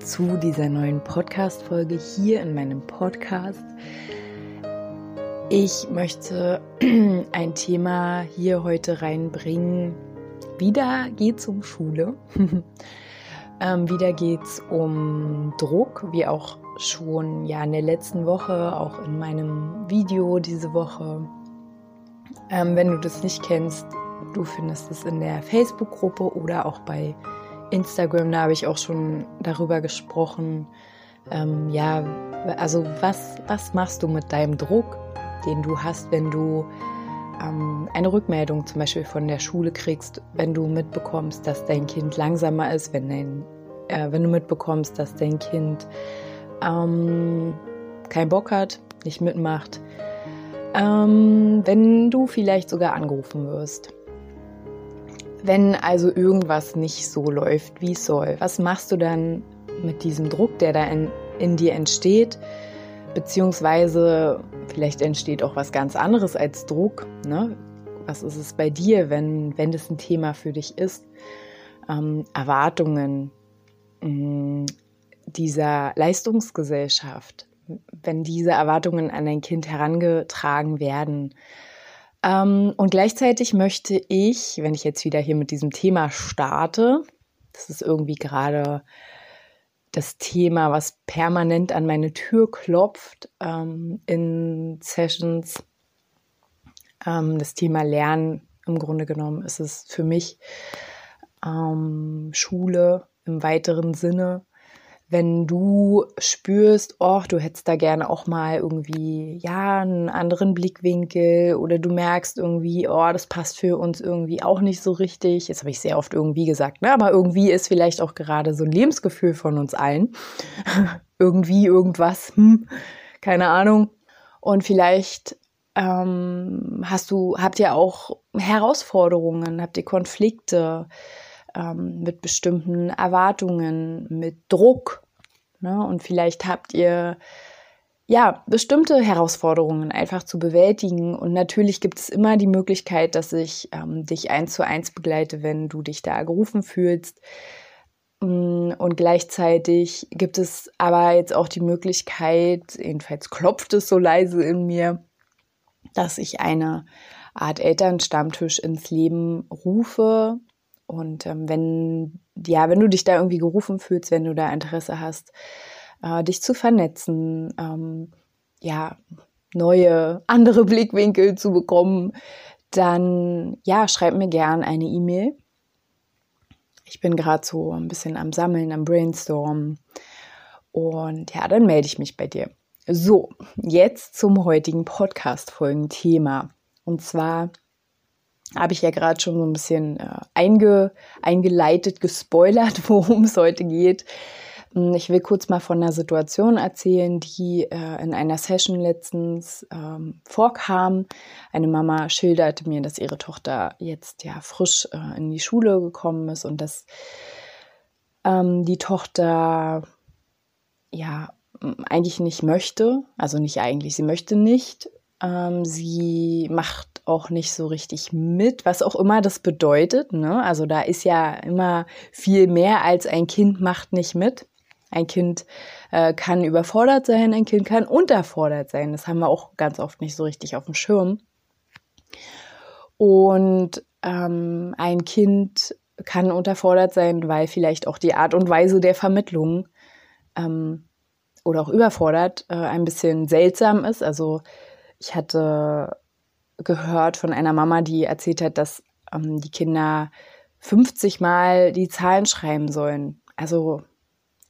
zu dieser neuen Podcast Folge hier in meinem Podcast. Ich möchte ein Thema hier heute reinbringen. Wieder geht's um Schule. ähm, wieder geht's um Druck, wie auch schon ja in der letzten Woche, auch in meinem Video diese Woche. Ähm, wenn du das nicht kennst, Du findest es in der Facebook-Gruppe oder auch bei Instagram. Da habe ich auch schon darüber gesprochen. Ähm, ja, also was, was machst du mit deinem Druck, den du hast, wenn du ähm, eine Rückmeldung zum Beispiel von der Schule kriegst, wenn du mitbekommst, dass dein Kind langsamer ist, wenn, dein, äh, wenn du mitbekommst, dass dein Kind ähm, keinen Bock hat, nicht mitmacht, ähm, wenn du vielleicht sogar angerufen wirst. Wenn also irgendwas nicht so läuft, wie es soll, was machst du dann mit diesem Druck, der da in, in dir entsteht? Beziehungsweise vielleicht entsteht auch was ganz anderes als Druck. Ne? Was ist es bei dir, wenn, wenn das ein Thema für dich ist? Ähm, Erwartungen mh, mm, dieser Leistungsgesellschaft, wenn diese Erwartungen an dein Kind herangetragen werden, ähm, und gleichzeitig möchte ich, wenn ich jetzt wieder hier mit diesem Thema starte, das ist irgendwie gerade das Thema, was permanent an meine Tür klopft ähm, in Sessions. Ähm, das Thema Lernen im Grunde genommen ist es für mich ähm, Schule im weiteren Sinne wenn du spürst, oh, du hättest da gerne auch mal irgendwie, ja, einen anderen Blickwinkel oder du merkst irgendwie, oh, das passt für uns irgendwie auch nicht so richtig. Jetzt habe ich sehr oft irgendwie gesagt, ne? aber irgendwie ist vielleicht auch gerade so ein Lebensgefühl von uns allen. irgendwie, irgendwas, hm, keine Ahnung. Und vielleicht ähm, hast du, habt ihr auch Herausforderungen, habt ihr Konflikte, ähm, mit bestimmten Erwartungen, mit Druck. Ne? Und vielleicht habt ihr ja bestimmte Herausforderungen einfach zu bewältigen. Und natürlich gibt es immer die Möglichkeit, dass ich ähm, dich eins zu eins begleite, wenn du dich da gerufen fühlst. Mm, und gleichzeitig gibt es aber jetzt auch die Möglichkeit, jedenfalls klopft es so leise in mir, dass ich eine Art Elternstammtisch ins Leben rufe, und ähm, wenn, ja, wenn du dich da irgendwie gerufen fühlst, wenn du da Interesse hast, äh, dich zu vernetzen, ähm, ja, neue, andere Blickwinkel zu bekommen, dann ja, schreib mir gern eine E-Mail. Ich bin gerade so ein bisschen am Sammeln, am Brainstorm. Und ja, dann melde ich mich bei dir. So, jetzt zum heutigen Podcast-Folgen-Thema. Und zwar habe ich ja gerade schon so ein bisschen äh, einge, eingeleitet, gespoilert, worum es heute geht. Hm, ich will kurz mal von einer Situation erzählen, die äh, in einer Session letztens ähm, vorkam. Eine Mama schilderte mir, dass ihre Tochter jetzt ja frisch äh, in die Schule gekommen ist und dass ähm, die Tochter ja eigentlich nicht möchte, also nicht eigentlich, sie möchte nicht. Ähm, sie macht auch nicht so richtig mit, was auch immer das bedeutet. Ne? Also da ist ja immer viel mehr als ein Kind macht nicht mit. Ein Kind äh, kann überfordert sein, ein Kind kann unterfordert sein. Das haben wir auch ganz oft nicht so richtig auf dem Schirm. Und ähm, ein Kind kann unterfordert sein, weil vielleicht auch die Art und Weise der Vermittlung ähm, oder auch überfordert äh, ein bisschen seltsam ist. Also ich hatte gehört von einer Mama, die erzählt hat, dass ähm, die Kinder 50 Mal die Zahlen schreiben sollen. Also,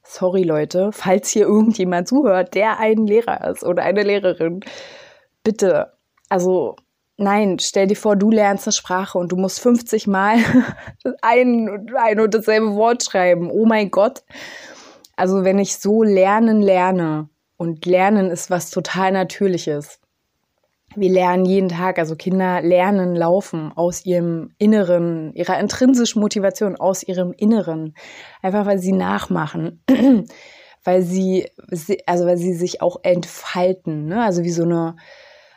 sorry Leute, falls hier irgendjemand zuhört, der ein Lehrer ist oder eine Lehrerin, bitte, also nein, stell dir vor, du lernst eine Sprache und du musst 50 Mal ein, ein und dasselbe Wort schreiben. Oh mein Gott. also wenn ich so lernen lerne und lernen ist was total Natürliches. Wir lernen jeden Tag, also Kinder lernen laufen aus ihrem Inneren, ihrer intrinsischen Motivation, aus ihrem Inneren. Einfach weil sie nachmachen, weil sie, also weil sie sich auch entfalten, ne? also wie so eine,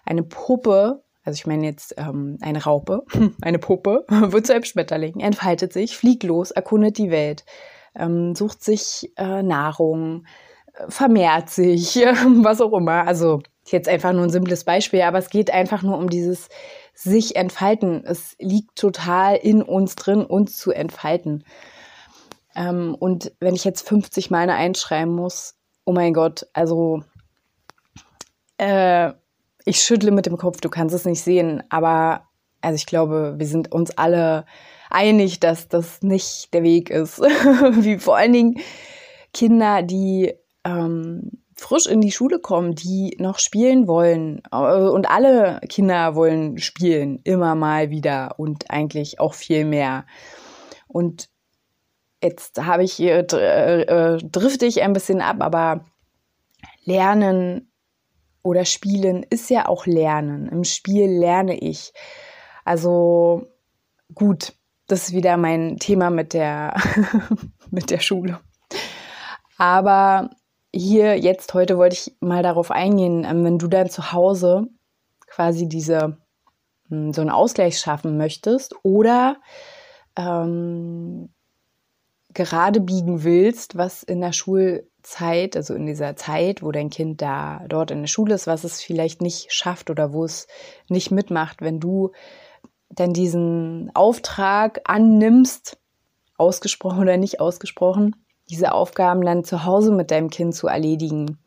eine Puppe, also ich meine jetzt ähm, eine Raupe, eine Puppe, wird zu einem Schmetterling, entfaltet sich, fliegt los, erkundet die Welt, ähm, sucht sich äh, Nahrung, vermehrt sich, was auch immer. Also jetzt einfach nur ein simples Beispiel, aber es geht einfach nur um dieses sich entfalten. Es liegt total in uns drin, uns zu entfalten. Ähm, und wenn ich jetzt 50 Mal einschreiben muss, oh mein Gott, also äh, ich schüttle mit dem Kopf, du kannst es nicht sehen, aber also ich glaube, wir sind uns alle einig, dass das nicht der Weg ist. Wie vor allen Dingen Kinder, die ähm, frisch in die Schule kommen, die noch spielen wollen. Äh, und alle Kinder wollen spielen, immer mal wieder und eigentlich auch viel mehr. Und jetzt habe ich hier, äh, äh, drifte ich ein bisschen ab, aber Lernen oder Spielen ist ja auch Lernen. Im Spiel lerne ich. Also gut, das ist wieder mein Thema mit der, mit der Schule. Aber hier jetzt heute wollte ich mal darauf eingehen, ähm, wenn du dann zu Hause quasi diese hm, so einen Ausgleich schaffen möchtest oder ähm, gerade biegen willst, was in der Schulzeit, also in dieser Zeit, wo dein Kind da dort in der Schule ist, was es vielleicht nicht schafft oder wo es nicht mitmacht, wenn du dann diesen Auftrag annimmst, ausgesprochen oder nicht ausgesprochen, diese Aufgaben dann zu Hause mit deinem Kind zu erledigen.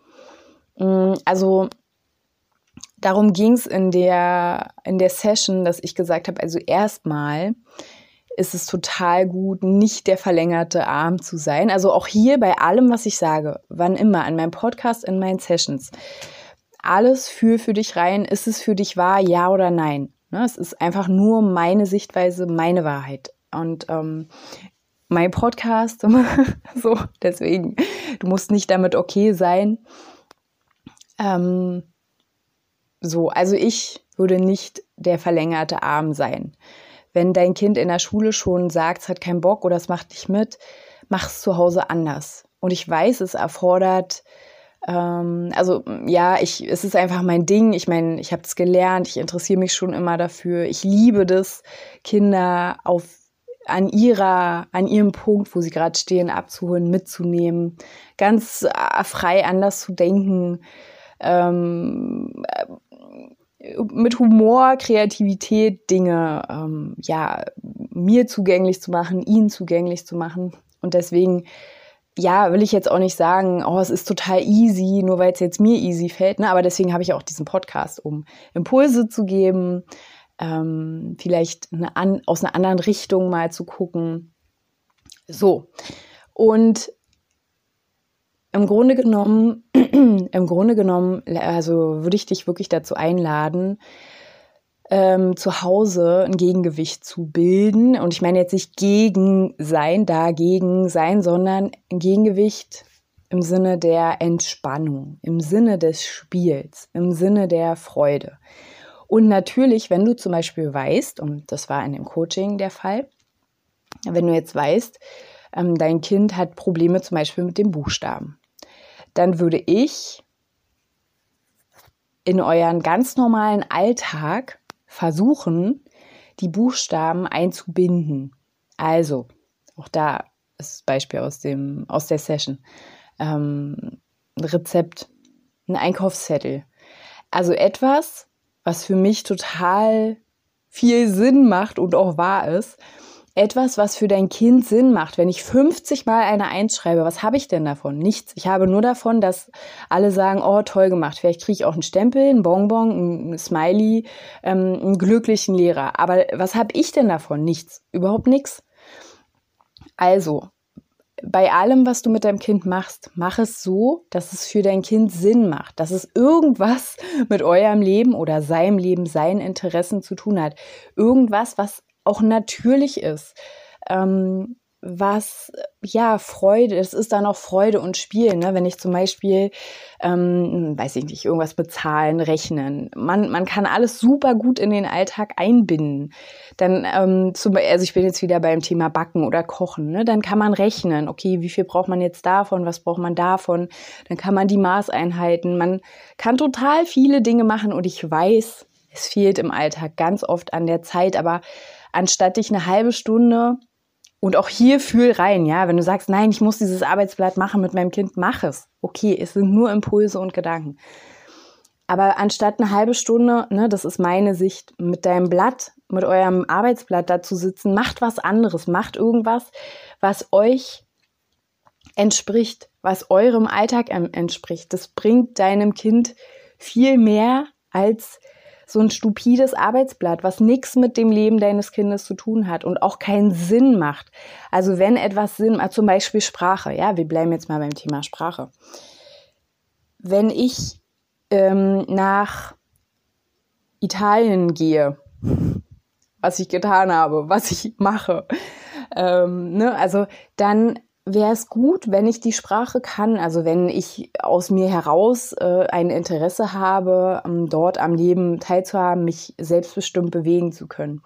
Mm, also darum ging es in der, in der Session, dass ich gesagt habe, also erstmal ist es total gut, nicht der verlängerte Arm zu sein. Also auch hier bei allem, was ich sage, wann immer, in meinem Podcast, in meinen Sessions, alles für für dich rein, ist es für dich wahr, ja oder nein? Ne, es ist einfach nur meine Sichtweise, meine Wahrheit. Und ähm, mein Podcast. so, deswegen, du musst nicht damit okay sein. Ähm, so, also ich würde nicht der verlängerte Arm sein. Wenn dein Kind in der Schule schon sagt, es hat keinen Bock oder es macht nicht mit, mach es zu Hause anders. Und ich weiß, es erfordert, ähm, also ja, ich, es ist einfach mein Ding. Ich meine, ich habe es gelernt, ich interessiere mich schon immer dafür. Ich liebe das, Kinder auf an ihrer, an ihrem Punkt, wo sie gerade stehen, abzuholen, mitzunehmen, ganz äh, frei anders zu denken, ähm, äh, mit Humor, Kreativität Dinge, ähm, ja, mir zugänglich zu machen, ihnen zugänglich zu machen. Und deswegen, ja, will ich jetzt auch nicht sagen, oh, es ist total easy, nur weil es jetzt mir easy fällt, ne? aber deswegen habe ich auch diesen Podcast, um Impulse zu geben, ähm, vielleicht eine an, aus einer anderen Richtung mal zu gucken. So. Und im Grunde genommen, im Grunde genommen, also würde ich dich wirklich dazu einladen, ähm, zu Hause ein Gegengewicht zu bilden. Und ich meine jetzt nicht gegen sein, dagegen sein, sondern ein Gegengewicht im Sinne der Entspannung, im Sinne des Spiels, im Sinne der Freude. Und natürlich, wenn du zum Beispiel weißt, und das war in dem Coaching der Fall, wenn du jetzt weißt, ähm, dein Kind hat Probleme zum Beispiel mit dem Buchstaben, dann würde ich in euren ganz normalen Alltag versuchen, die Buchstaben einzubinden. Also, auch da ist das Beispiel aus, dem, aus der Session. Ähm, ein Rezept, ein Einkaufszettel. Also etwas, was für mich total viel Sinn macht und auch wahr ist. Etwas, was für dein Kind Sinn macht. Wenn ich 50 Mal eine Eins schreibe, was habe ich denn davon? Nichts. Ich habe nur davon, dass alle sagen, oh, toll gemacht. Vielleicht kriege ich auch einen Stempel, einen Bonbon, ein Smiley, ähm, einen glücklichen Lehrer. Aber was habe ich denn davon? Nichts. Überhaupt nichts. Also, bei allem, was du mit deinem Kind machst, mach es so, dass es für dein Kind Sinn macht, dass es irgendwas mit eurem Leben oder seinem Leben, seinen Interessen zu tun hat. Irgendwas, was auch natürlich ist. Ähm, was ja Freude, es ist dann auch Freude und Spiel, ne? wenn ich zum Beispiel, ähm, weiß ich nicht, irgendwas bezahlen, rechnen. Man, man kann alles super gut in den Alltag einbinden. Dann, ähm, zum, also ich bin jetzt wieder beim Thema Backen oder Kochen, ne? dann kann man rechnen, okay, wie viel braucht man jetzt davon, was braucht man davon, dann kann man die Maßeinheiten, man kann total viele Dinge machen und ich weiß, es fehlt im Alltag ganz oft an der Zeit, aber anstatt dich eine halbe Stunde und auch hier fühl rein, ja, wenn du sagst, nein, ich muss dieses Arbeitsblatt machen mit meinem Kind, mach es. Okay, es sind nur Impulse und Gedanken. Aber anstatt eine halbe Stunde, ne, das ist meine Sicht, mit deinem Blatt, mit eurem Arbeitsblatt da zu sitzen, macht was anderes, macht irgendwas, was euch entspricht, was eurem Alltag entspricht. Das bringt deinem Kind viel mehr als so ein stupides Arbeitsblatt, was nichts mit dem Leben deines Kindes zu tun hat und auch keinen Sinn macht. Also wenn etwas Sinn macht, zum Beispiel Sprache, ja, wir bleiben jetzt mal beim Thema Sprache. Wenn ich ähm, nach Italien gehe, was ich getan habe, was ich mache, ähm, ne, also dann wäre es gut, wenn ich die Sprache kann, also wenn ich aus mir heraus äh, ein Interesse habe, um dort am Leben teilzuhaben, mich selbstbestimmt bewegen zu können.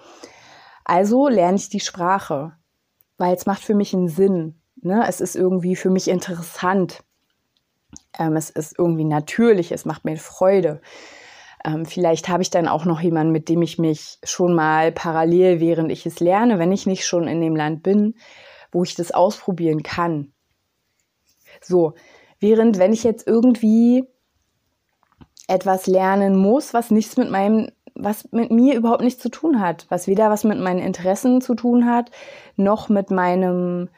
Also lerne ich die Sprache, weil es macht für mich einen Sinn. Ne? Es ist irgendwie für mich interessant. Ähm, es ist irgendwie natürlich, es macht mir Freude. Ähm, vielleicht habe ich dann auch noch jemanden, mit dem ich mich schon mal parallel, während ich es lerne, wenn ich nicht schon in dem Land bin, wo ich das ausprobieren kann. So, während wenn ich jetzt irgendwie etwas lernen muss, was nichts mit meinem, was mit mir überhaupt nichts zu tun hat, was weder was mit meinen Interessen zu tun hat, noch mit meinem,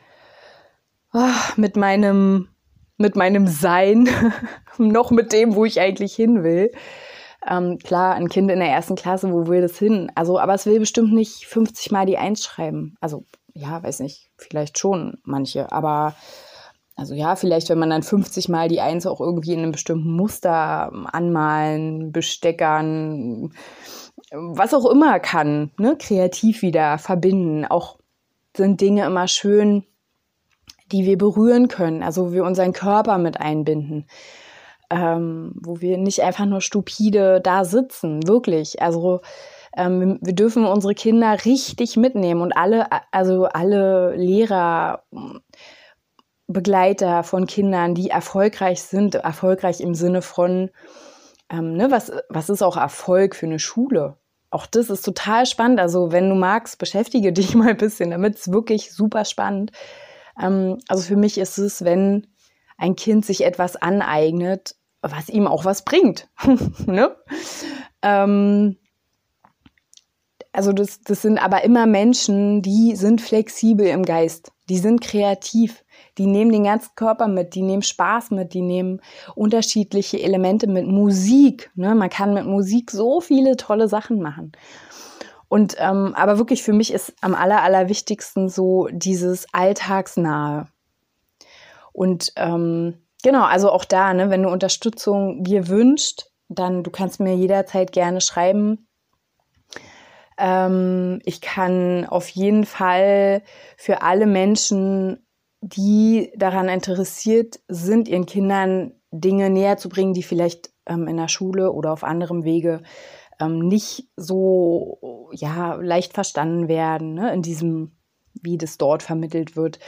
oh, mit meinem, mit meinem Sein, noch mit dem, wo ich eigentlich hin will. Ähm, klar, ein Kind in der ersten Klasse, wo will das hin? Also, aber es will bestimmt nicht 50 Mal die Eins schreiben. Also, ja, weiß nicht, vielleicht schon manche, aber also ja, vielleicht, wenn man dann 50 Mal die Eins auch irgendwie in einem bestimmten Muster anmalen, besteckern, was auch immer kann, ne, kreativ wieder verbinden. Auch sind Dinge immer schön, die wir berühren können, also wo wir unseren Körper mit einbinden. Ähm, wo wir nicht einfach nur stupide da sitzen, wirklich. Also ähm, wir dürfen unsere Kinder richtig mitnehmen und alle, also alle Lehrer, Begleiter von Kindern, die erfolgreich sind, erfolgreich im Sinne von, ähm, ne, was, was ist auch Erfolg für eine Schule? Auch das ist total spannend. Also, wenn du magst, beschäftige dich mal ein bisschen damit. Es ist wirklich super spannend. Ähm, also, für mich ist es, wenn ein Kind sich etwas aneignet, was ihm auch was bringt. ne? ähm, also das, das sind aber immer Menschen, die sind flexibel im Geist, die sind kreativ, die nehmen den ganzen Körper mit, die nehmen Spaß mit, die nehmen unterschiedliche Elemente mit Musik. Ne? Man kann mit Musik so viele tolle Sachen machen. Und ähm, aber wirklich für mich ist am aller, allerwichtigsten so dieses Alltagsnahe. Und ähm, genau, also auch da, ne, wenn du Unterstützung dir wünscht, dann du kannst mir jederzeit gerne schreiben ähm, ich kann auf jeden Fall für alle Menschen, die daran interessiert sind, ihren Kindern Dinge näher zu bringen, die vielleicht ähm, in der Schule oder auf anderem Wege ähm, nicht so ja, leicht verstanden werden, ne? in diesem, wie das dort vermittelt wird.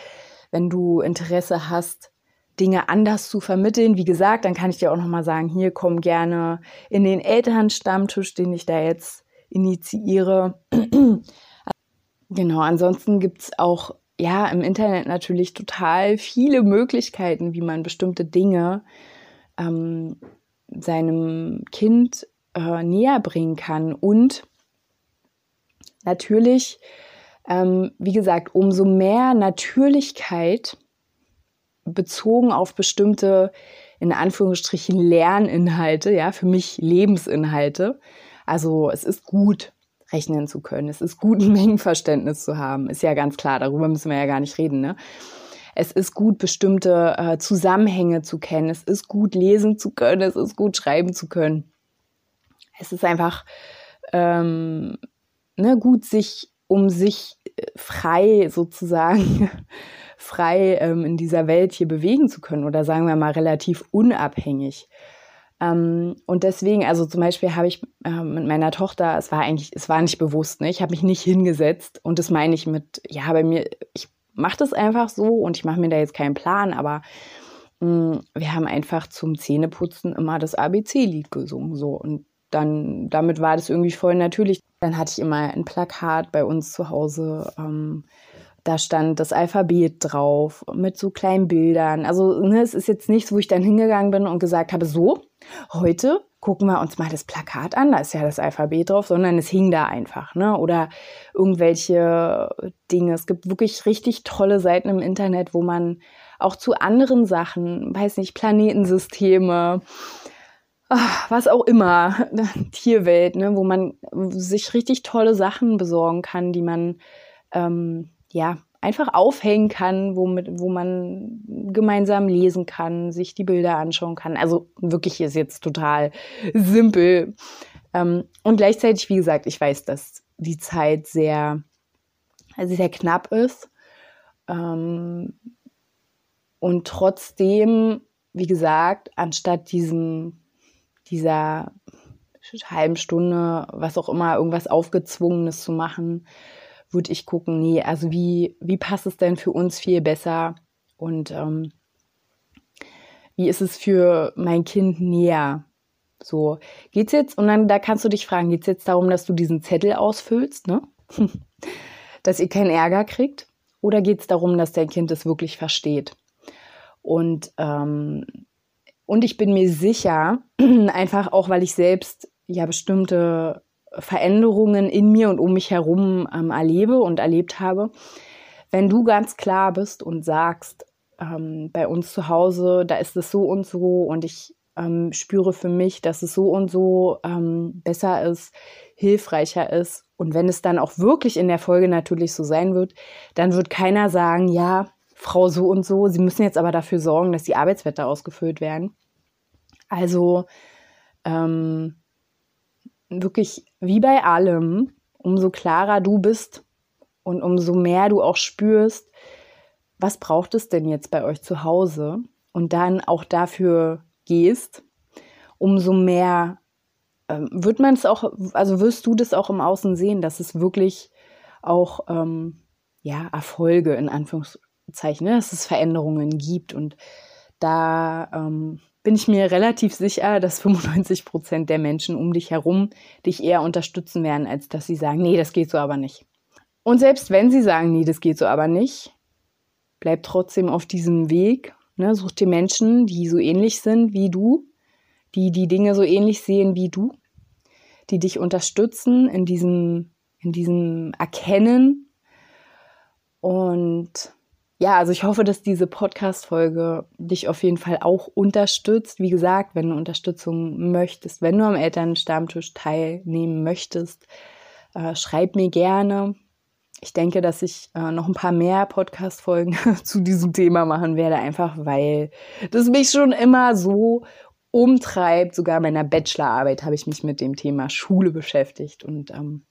Wenn du Interesse hast, Dinge anders zu vermitteln, wie gesagt, dann kann ich dir auch nochmal sagen, hier komm gerne in den Elternstammtisch, den ich da jetzt initiiere. genau, ansonsten gibt es auch ja im Internet natürlich total viele Möglichkeiten, wie man bestimmte Dinge ähm, seinem Kind äh, näher bringen kann. Und natürlich, ähm, wie gesagt, umso mehr Natürlichkeit bezogen auf bestimmte, in Anführungsstrichen, Lerninhalte, ja, für mich Lebensinhalte, also es ist gut, rechnen zu können. Es ist gut, ein Mengenverständnis zu haben. Ist ja ganz klar, darüber müssen wir ja gar nicht reden. Ne? Es ist gut, bestimmte äh, Zusammenhänge zu kennen. Es ist gut, lesen zu können. Es ist gut, schreiben zu können. Es ist einfach ähm, ne, gut, sich um sich äh, frei sozusagen, frei ähm, in dieser Welt hier bewegen zu können oder sagen wir mal relativ unabhängig. Ähm, und deswegen, also zum Beispiel habe ich äh, mit meiner Tochter, es war eigentlich, es war nicht bewusst, ne? ich habe mich nicht hingesetzt und das meine ich mit, ja, bei mir, ich mache das einfach so und ich mache mir da jetzt keinen Plan, aber mh, mm, wir haben einfach zum Zähneputzen immer das ABC-Lied gesungen, so und dann, damit war das irgendwie voll natürlich. Dann hatte ich immer ein Plakat bei uns zu Hause. Ähm, da stand das Alphabet drauf mit so kleinen Bildern. Also ne, es ist jetzt nichts, wo ich dann hingegangen bin und gesagt habe, so, heute gucken wir uns mal das Plakat an, da ist ja das Alphabet drauf, sondern es hing da einfach, ne? Oder irgendwelche Dinge. Es gibt wirklich richtig tolle Seiten im Internet, wo man auch zu anderen Sachen, weiß nicht, Planetensysteme, ach, was auch immer, Tierwelt, ne, wo man sich richtig tolle Sachen besorgen kann, die man ähm, ja einfach aufhängen kann, womit, wo man gemeinsam lesen kann, sich die Bilder anschauen kann. Also wirklich ist jetzt total simpel. Ähm, und gleichzeitig, wie gesagt, ich weiß, dass die Zeit sehr, also sehr knapp ist. Ähm, und trotzdem, wie gesagt, anstatt diesem dieser halben Stunde, was auch immer, irgendwas Aufgezwungenes zu machen, würde ich gucken, nee, also wie, wie passt es denn für uns viel besser und ähm, wie ist es für mein Kind näher? So, geht's jetzt, und dann da kannst du dich fragen, geht's jetzt darum, dass du diesen Zettel ausfüllst, ne? dass ihr keinen Ärger kriegt? Oder geht es darum, dass dein Kind es wirklich versteht? Und ähm, und ich bin mir sicher, einfach auch, weil ich selbst ja bestimmte Veränderungen in mir und um mich herum ähm, erlebe und erlebt habe, wenn du ganz klar bist und sagst, ähm, bei uns zu Hause, da ist es so und so und ich ähm, spüre für mich, dass es so und so ähm, besser ist, hilfreicher ist. Und wenn es dann auch wirklich in der Folge natürlich so sein wird, dann wird keiner sagen, ja, Frau so und so. Sie müssen jetzt aber dafür sorgen, dass die Arbeitswetter ausgefüllt werden. Also ähm, wirklich wie bei allem, umso klarer du bist und umso mehr du auch spürst, was braucht es denn jetzt bei euch zu Hause und dann auch dafür gehst, umso mehr ähm, wird man es auch, also wirst du das auch im Außen sehen, dass es wirklich auch ähm, ja, Erfolge in Anführungszeichen Zeichen, ne, dass es Veränderungen gibt. Und da ähm, bin ich mir relativ sicher, dass 95 Prozent der Menschen um dich herum dich eher unterstützen werden, als dass sie sagen, nee, das geht so aber nicht. Und selbst wenn sie sagen, nee, das geht so aber nicht, bleib trotzdem auf diesem Weg. Ne? Such dir Menschen, die so ähnlich sind wie du, die die Dinge so ähnlich sehen wie du, die dich unterstützen in diesem, in diesem Erkennen und ja, also ich hoffe, dass diese Podcast-Folge dich auf jeden Fall auch unterstützt. Wie gesagt, wenn du Unterstützung möchtest, wenn du am Elternstammtisch teilnehmen möchtest, äh, schreib mir gerne. Ich denke, dass ich äh, noch ein paar mehr Podcast-Folgen zu diesem Thema machen werde, einfach weil das mich schon immer so umtreibt. Sogar in meiner Bachelorarbeit habe ich mich mit dem Thema Schule beschäftigt und ähm,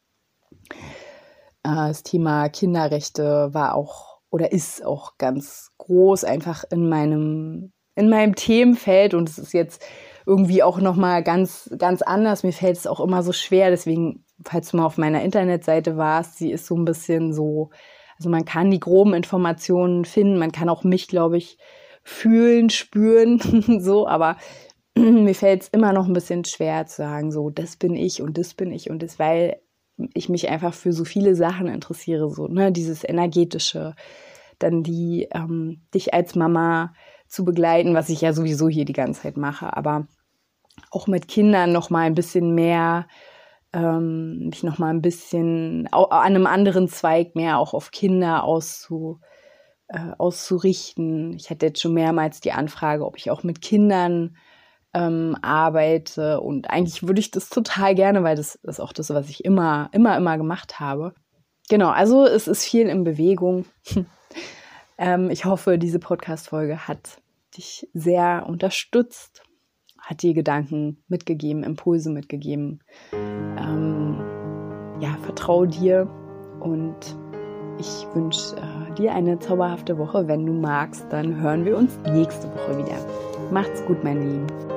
äh, das Thema Kinderrechte war auch oder ist auch ganz groß einfach in meinem in meinem Themenfeld und es ist jetzt irgendwie auch noch mal ganz ganz anders. Mir fällt es auch immer so schwer, deswegen falls du mal auf meiner Internetseite warst, sie ist so ein bisschen so also man kann die groben Informationen finden, man kann auch mich, glaube ich, fühlen, spüren, so, aber mir fällt es immer noch ein bisschen schwer zu sagen, so, das bin ich und das bin ich und das, weil ich mich einfach für so viele Sachen interessiere, so, ne, dieses energetische, dann die, ähm, dich als Mama zu begleiten, was ich ja sowieso hier die ganze Zeit mache, aber auch mit Kindern noch mal ein bisschen mehr, ähm, mich noch mal ein bisschen an einem anderen Zweig mehr auch auf Kinder auszu, äh, auszurichten. Ich hatte jetzt schon mehrmals die Anfrage, ob ich auch mit Kindern ähm, arbeite. Und eigentlich würde ich das total gerne, weil das ist auch das, was ich immer, immer, immer gemacht habe. Genau, also es ist viel in Bewegung. ähm, ich hoffe, diese Podcast-Folge hat dich sehr unterstützt, hat dir Gedanken mitgegeben, Impulse mitgegeben. Ähm, ja, vertraue dir und ich wünsche äh, dir eine zauberhafte Woche. Wenn du magst, dann hören wir uns nächste Woche wieder. Macht's gut, meine Lieben.